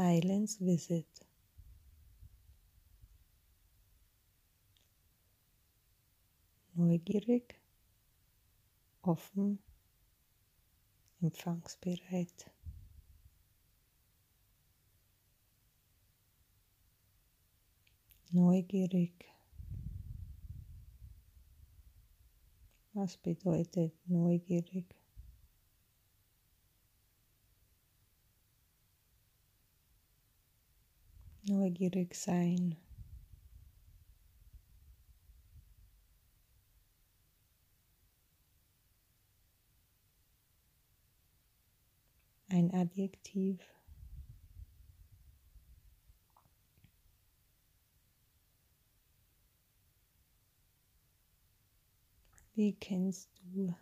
Silence Visit. Neugierig, offen, empfangsbereit. Neugierig. Was bedeutet neugierig? Neugierig sein. Ein Adjektiv. Wie kennst du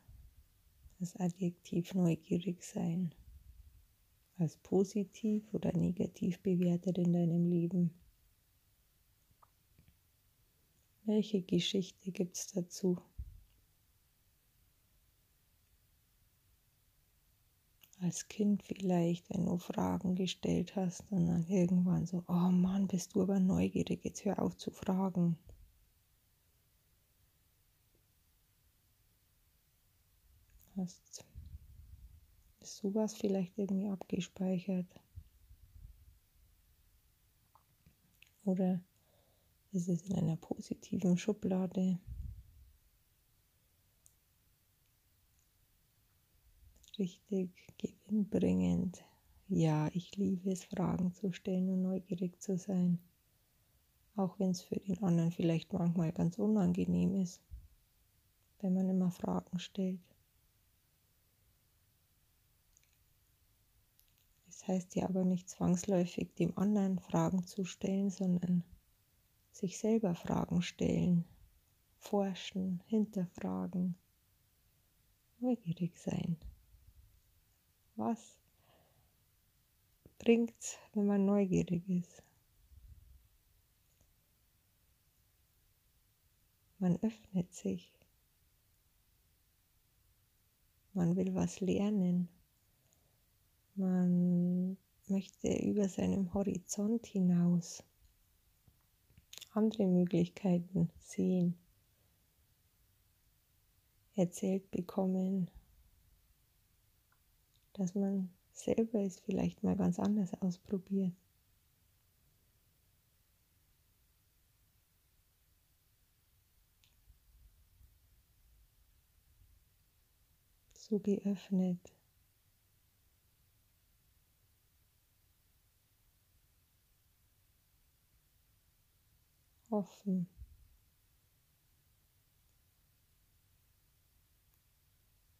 das Adjektiv neugierig sein? Als positiv oder negativ bewertet in deinem Leben? Welche Geschichte gibt es dazu? Als Kind vielleicht, wenn du Fragen gestellt hast und dann irgendwann so, oh Mann, bist du aber neugierig, jetzt hör auf zu fragen. hast. Sowas vielleicht irgendwie abgespeichert? Oder ist es in einer positiven Schublade? Richtig gewinnbringend. Ja, ich liebe es, Fragen zu stellen und neugierig zu sein. Auch wenn es für den anderen vielleicht manchmal ganz unangenehm ist, wenn man immer Fragen stellt. Heißt ja aber nicht zwangsläufig dem anderen Fragen zu stellen, sondern sich selber Fragen stellen, forschen, hinterfragen, neugierig sein. Was bringt's, wenn man neugierig ist? Man öffnet sich. Man will was lernen. Man möchte über seinem Horizont hinaus andere Möglichkeiten sehen, erzählt bekommen, dass man selber es vielleicht mal ganz anders ausprobiert. So geöffnet. Offen.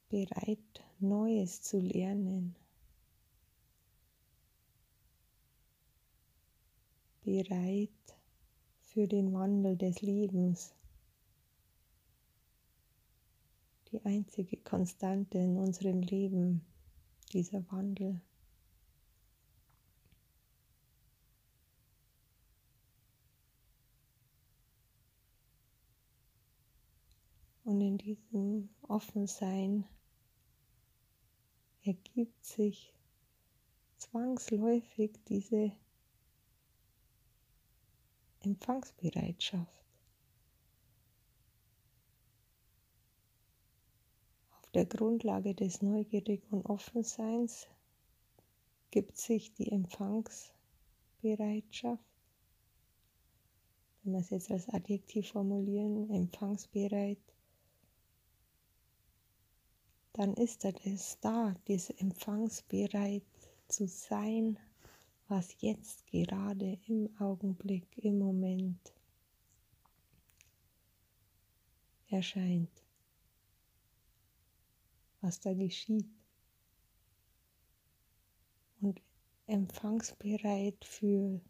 Bereit, Neues zu lernen. Bereit für den Wandel des Lebens. Die einzige Konstante in unserem Leben, dieser Wandel. Und in diesem Offensein ergibt sich zwangsläufig diese Empfangsbereitschaft. Auf der Grundlage des Neugierig und Offenseins gibt sich die Empfangsbereitschaft wenn wir es jetzt als Adjektiv formulieren, empfangsbereit, dann ist es da, diese empfangsbereit zu sein, was jetzt gerade im Augenblick, im Moment erscheint, was da geschieht. Und empfangsbereit für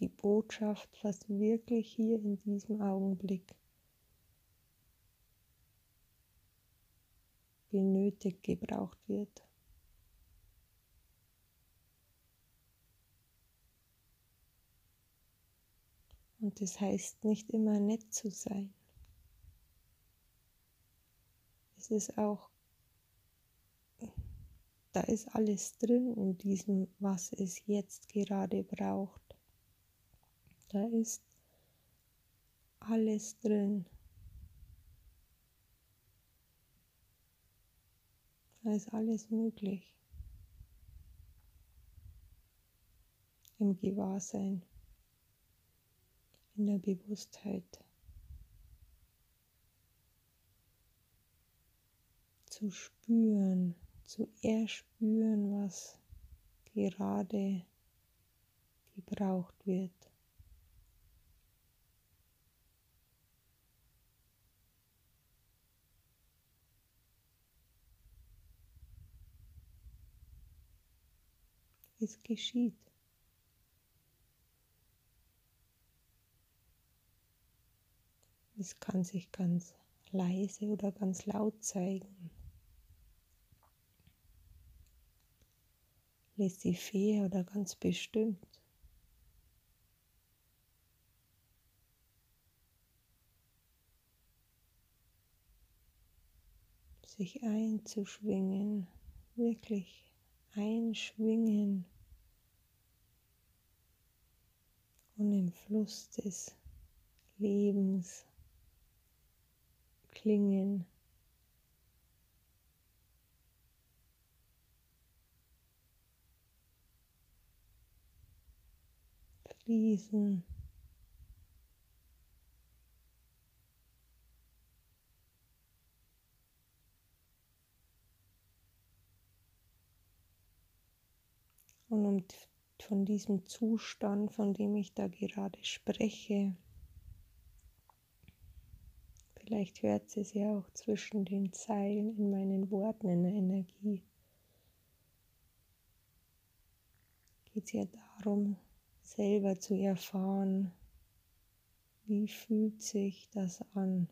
die Botschaft, was wirklich hier in diesem Augenblick benötigt gebraucht wird. Und das heißt nicht immer nett zu sein. Es ist auch da ist alles drin in diesem, was es jetzt gerade braucht. Da ist alles drin. Da ist alles möglich. Im Gewahrsein, in der Bewusstheit. Zu spüren, zu erspüren, was gerade gebraucht wird. Es geschieht. Es kann sich ganz leise oder ganz laut zeigen. laissez-faire oder ganz bestimmt. Sich einzuschwingen, wirklich einschwingen und im Fluss des Lebens klingen. fließen. Und um von diesem Zustand, von dem ich da gerade spreche, vielleicht hört es ja auch zwischen den Zeilen in meinen Worten in der Energie, geht es ja darum, selber zu erfahren, wie fühlt sich das an,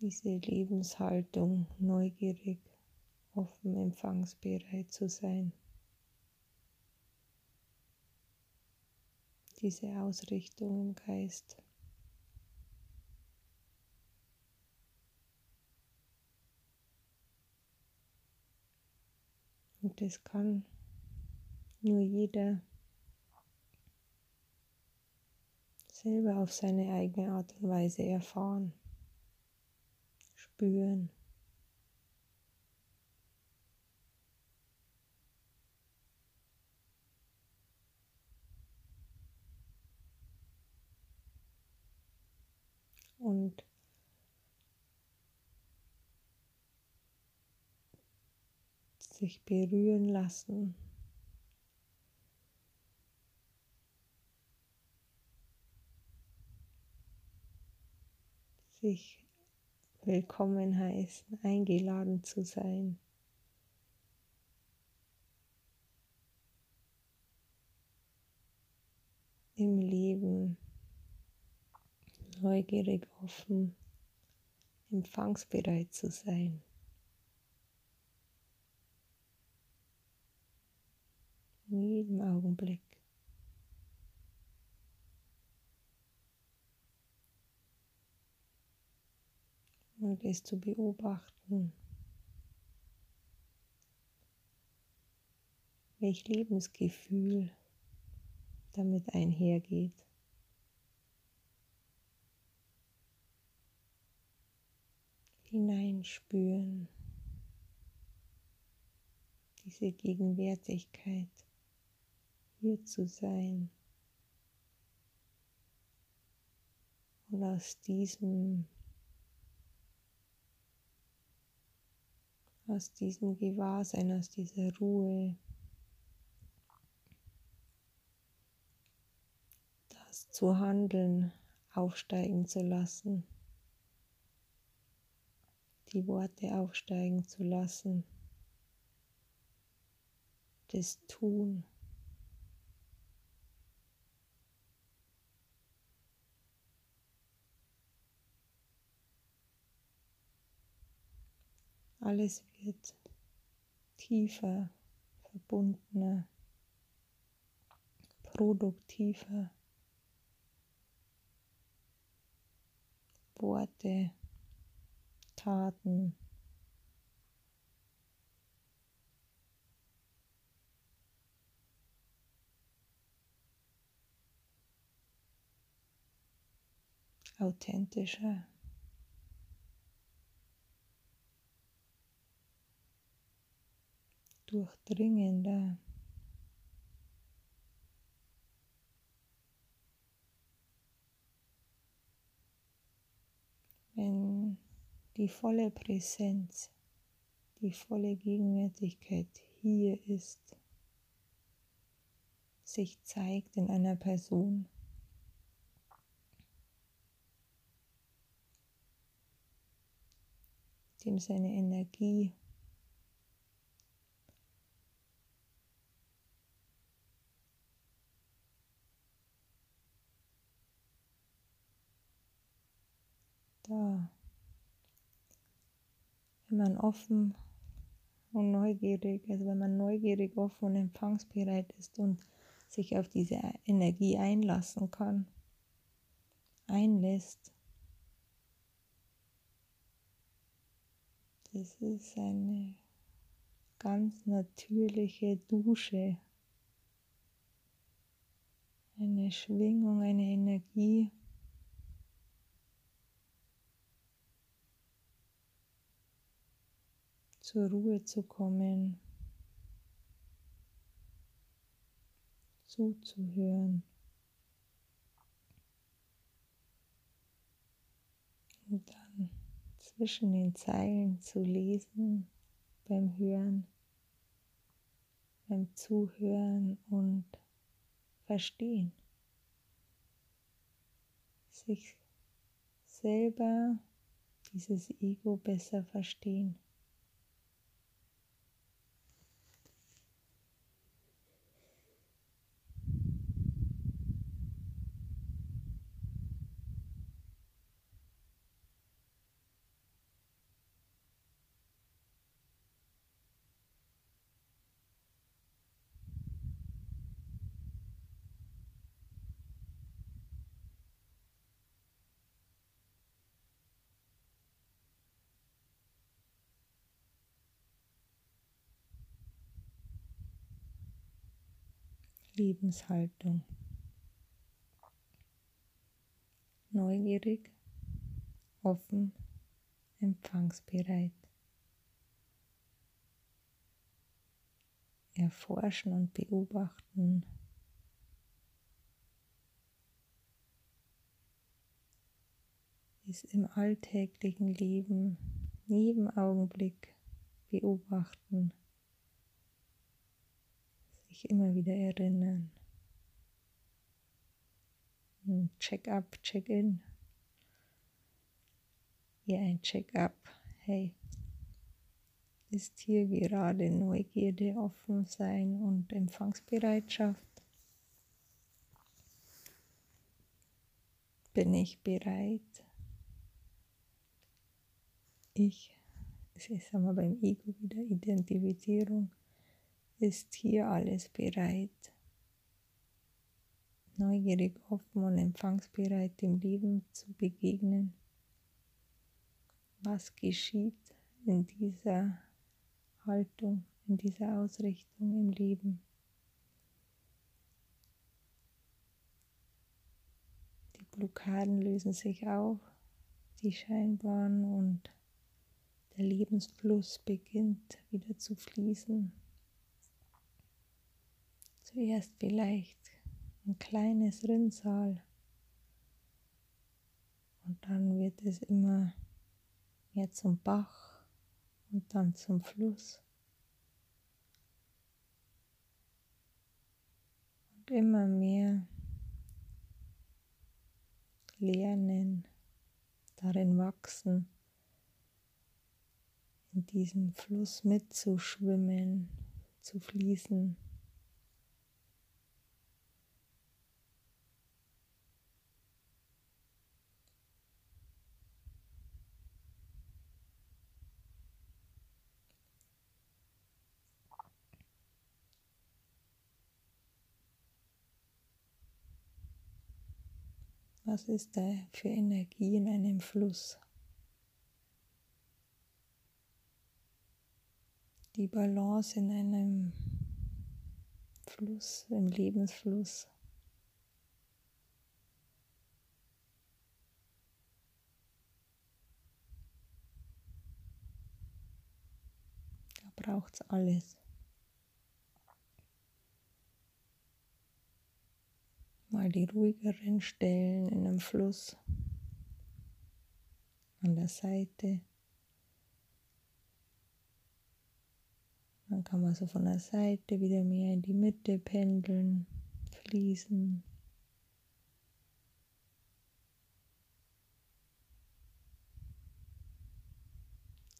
diese Lebenshaltung neugierig, offen, empfangsbereit zu sein. Diese Ausrichtung im Geist. Und das kann nur jeder selber auf seine eigene Art und Weise erfahren, spüren. Und sich berühren lassen sich willkommen heißen, eingeladen zu sein. Im Leben neugierig, offen, empfangsbereit zu sein. In jedem Augenblick. und es zu beobachten, welch Lebensgefühl damit einhergeht. Hineinspüren, diese Gegenwärtigkeit, hier zu sein. Und aus diesem aus diesem Gewahrsein, aus dieser Ruhe, das zu handeln aufsteigen zu lassen, die Worte aufsteigen zu lassen, das Tun. Alles wird tiefer, verbundener, produktiver. Worte, Taten. authentische. Durchdringende. Wenn die volle Präsenz, die volle Gegenwärtigkeit hier ist, sich zeigt in einer Person. dem seine Energie da. Wenn man offen und neugierig, also wenn man neugierig, offen und empfangsbereit ist und sich auf diese Energie einlassen kann, einlässt, das ist eine ganz natürliche Dusche, eine Schwingung, eine Energie. Zur Ruhe zu kommen, zuzuhören. Und dann zwischen den Zeilen zu lesen beim Hören, beim Zuhören und Verstehen. Sich selber dieses Ego besser verstehen. Lebenshaltung. Neugierig, offen, empfangsbereit. Erforschen und beobachten. Ist im alltäglichen Leben, jeden Augenblick beobachten sich immer wieder erinnern. Check-up, Check-in. Hier ein Check-up. Hey, ist hier gerade Neugierde, offen sein und Empfangsbereitschaft? Bin ich bereit? Ich, es ist einmal beim Ego wieder Identifizierung ist hier alles bereit. Neugierig, offen und empfangsbereit dem Leben zu begegnen. Was geschieht in dieser Haltung, in dieser Ausrichtung im Leben? Die Blockaden lösen sich auf, die scheinbaren und der Lebensfluss beginnt wieder zu fließen. Zuerst vielleicht ein kleines Rinnsal und dann wird es immer mehr zum Bach und dann zum Fluss. Und immer mehr lernen, darin wachsen, in diesem Fluss mitzuschwimmen, zu fließen. Was ist da für Energie in einem Fluss? Die Balance in einem Fluss, im Lebensfluss. Da braucht es alles. Mal die ruhigeren Stellen in einem Fluss an der Seite. Dann kann man so von der Seite wieder mehr in die Mitte pendeln, fließen.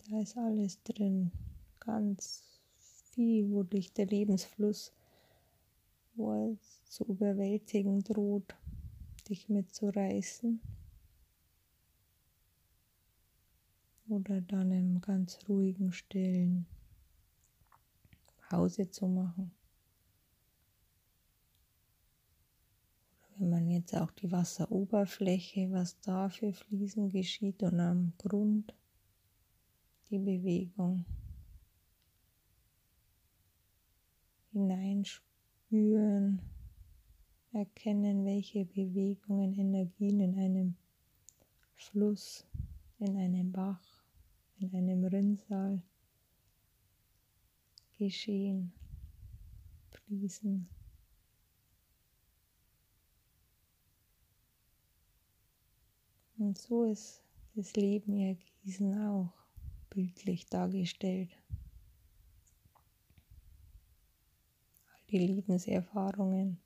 Da ist alles drin, ganz viel, wo dich der Lebensfluss, wo er zu überwältigen droht, dich mitzureißen. Oder dann im ganz ruhigen Stillen. Pause zu machen. Wenn man jetzt auch die Wasseroberfläche, was da für Fließen geschieht und am Grund die Bewegung hineinspüren, erkennen, welche Bewegungen, Energien in einem Fluss, in einem Bach, in einem Rinnsal geschehen, fließen. Und so ist das Leben ja Gießen auch bildlich dargestellt. Die Lebenserfahrungen.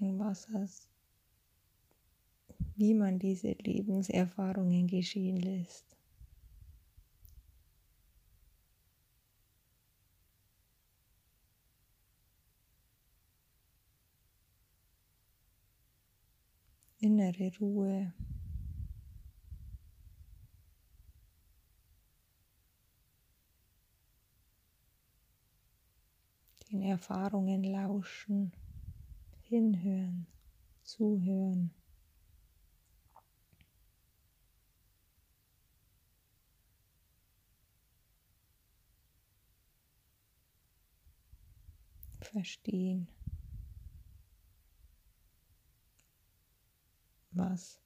Und was hast wie man diese Lebenserfahrungen geschehen lässt. Innere Ruhe. Den Erfahrungen lauschen, hinhören, zuhören. verstehen, was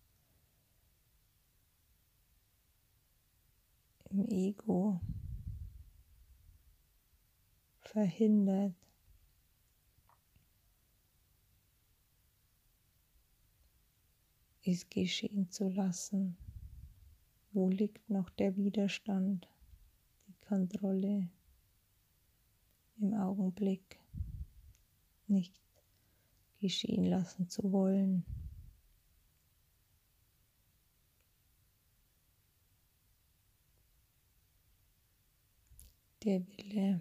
im Ego verhindert, es geschehen zu lassen. Wo liegt noch der Widerstand, die Kontrolle im Augenblick? nicht geschehen lassen zu wollen. Der Wille.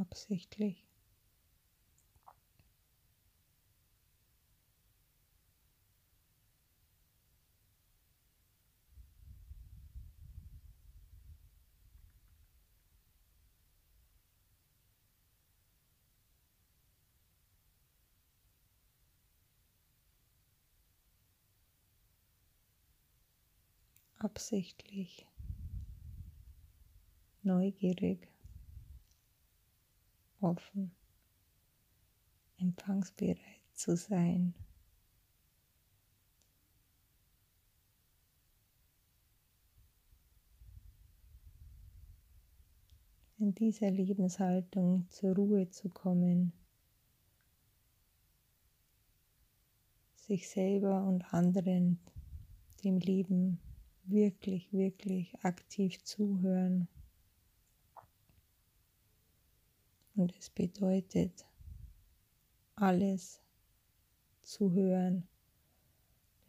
Absichtlich. absichtlich neugierig, offen, empfangsbereit zu sein. In dieser Lebenshaltung zur Ruhe zu kommen, sich selber und anderen, dem Leben wirklich, wirklich aktiv zuhören. Und es bedeutet, alles zu hören.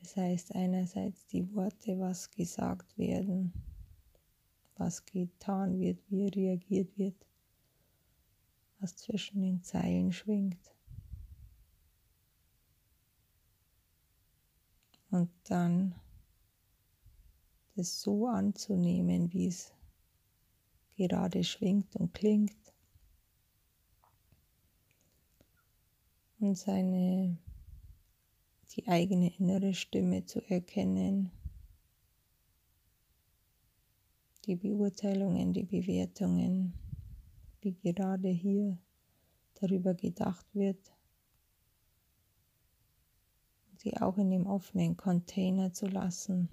Das heißt einerseits die Worte, was gesagt werden, was getan wird, wie reagiert wird, was zwischen den Zeilen schwingt. Und dann es so anzunehmen, wie es gerade schwingt und klingt. Und seine, die eigene innere Stimme zu erkennen, die Beurteilungen, die Bewertungen, wie gerade hier darüber gedacht wird, sie auch in dem offenen Container zu lassen,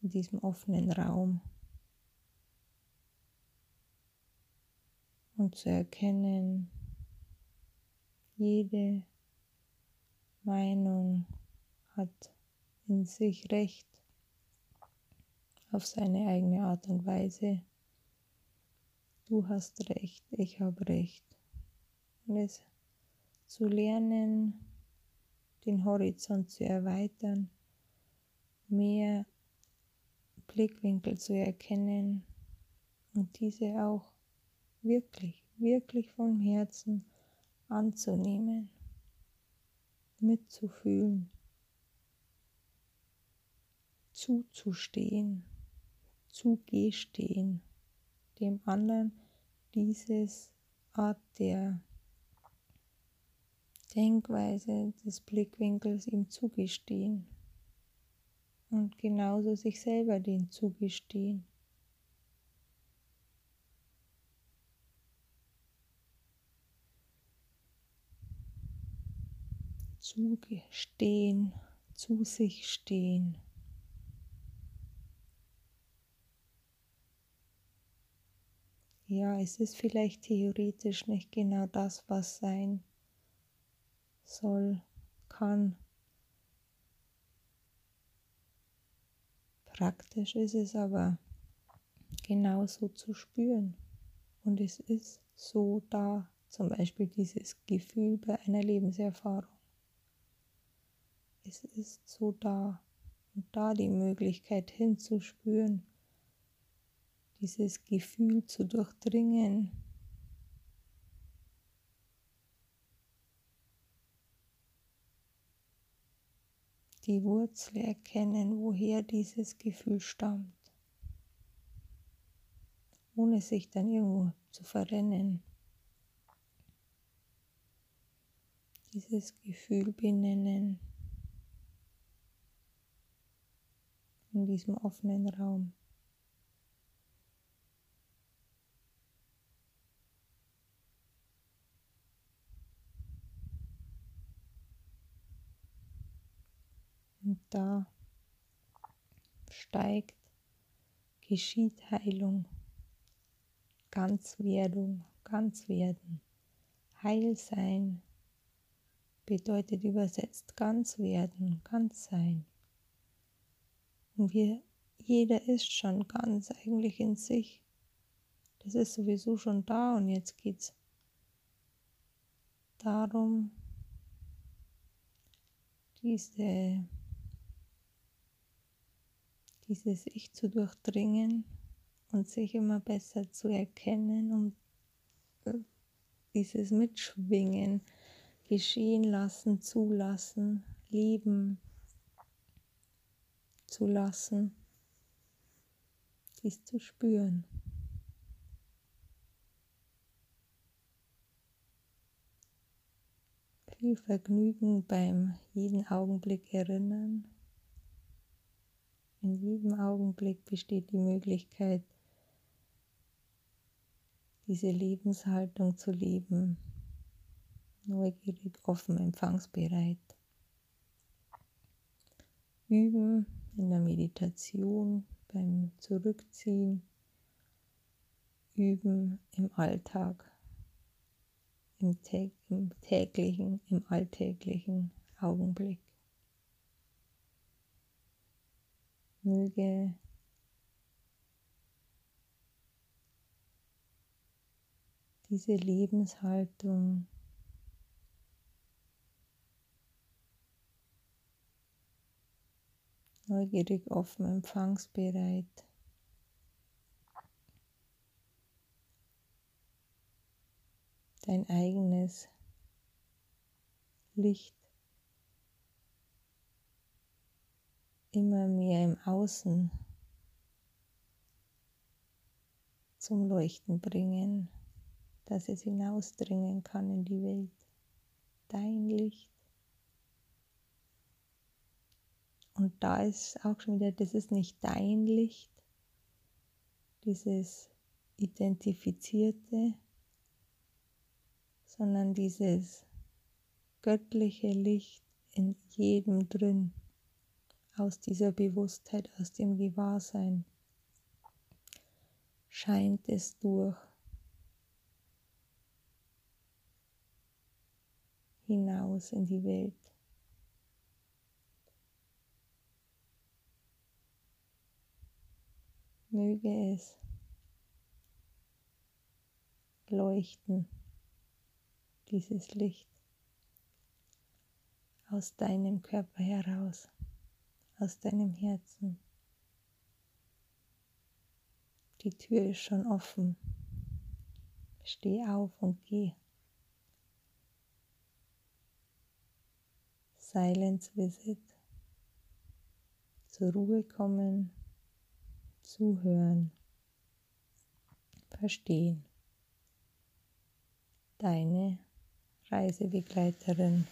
in diesem offenen Raum und zu erkennen, jede Meinung hat in sich Recht auf seine eigene Art und Weise. Du hast Recht, ich habe Recht. Und es zu lernen, den Horizont zu erweitern, mehr Blickwinkel zu erkennen und diese auch wirklich, wirklich vom Herzen anzunehmen, mitzufühlen, zuzustehen, zugestehen, dem anderen dieses Art der Denkweise des Blickwinkels ihm zugestehen und genauso sich selber den zugestehen. Zugestehen, zu sich stehen. Ja, es ist vielleicht theoretisch nicht genau das, was sein soll, kann. Praktisch ist es aber genauso zu spüren. Und es ist so da, zum Beispiel dieses Gefühl bei einer Lebenserfahrung. Es ist so da. Und da die Möglichkeit hinzuspüren, dieses Gefühl zu durchdringen, die Wurzel erkennen, woher dieses Gefühl stammt, ohne sich dann irgendwo zu verrennen. Dieses Gefühl benennen in diesem offenen Raum. Und da steigt, geschieht Heilung, Ganzwerdung, Ganzwerden. Heil sein bedeutet übersetzt ganz werden, ganz sein. Und wir, jeder ist schon ganz eigentlich in sich. Das ist sowieso schon da und jetzt geht es darum, diese dieses Ich zu durchdringen und sich immer besser zu erkennen und äh, dieses Mitschwingen geschehen lassen, zulassen, lieben zu lassen, dies zu spüren. Viel Vergnügen beim jeden Augenblick erinnern in jedem Augenblick besteht die Möglichkeit, diese Lebenshaltung zu leben, neugierig, offen, empfangsbereit. Üben in der Meditation, beim Zurückziehen, üben im Alltag, im, täglichen, im alltäglichen Augenblick. möge diese Lebenshaltung neugierig, offen, empfangsbereit. Dein eigenes Licht immer mehr im Außen zum Leuchten bringen, dass es hinausdringen kann in die Welt. Dein Licht. Und da ist auch schon wieder, das ist nicht dein Licht, dieses Identifizierte, sondern dieses göttliche Licht in jedem drin, aus dieser Bewusstheit, aus dem Gewahrsein, scheint es durch hinaus in die Welt. Möge es leuchten, dieses Licht aus deinem Körper heraus, aus deinem Herzen. Die Tür ist schon offen. Steh auf und geh. Silence Visit. Zur Ruhe kommen, zuhören, verstehen. Deine Reisebegleiterin.